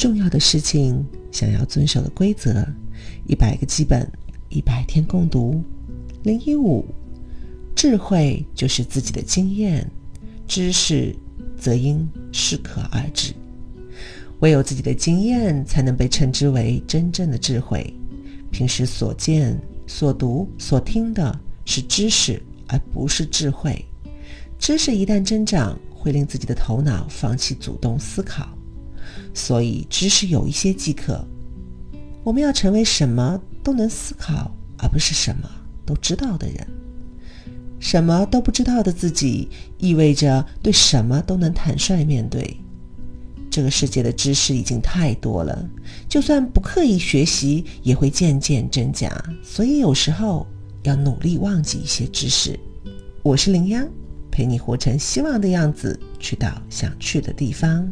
重要的事情，想要遵守的规则，一百个基本，一百天共读。零一五，智慧就是自己的经验，知识则应适可而止。唯有自己的经验，才能被称之为真正的智慧。平时所见、所读、所听的是知识，而不是智慧。知识一旦增长，会令自己的头脑放弃主动思考。所以，知识有一些即可。我们要成为什么都能思考，而不是什么都知道的人。什么都不知道的自己，意味着对什么都能坦率面对。这个世界的知识已经太多了，就算不刻意学习，也会渐渐增加。所以，有时候要努力忘记一些知识。我是林央，陪你活成希望的样子，去到想去的地方。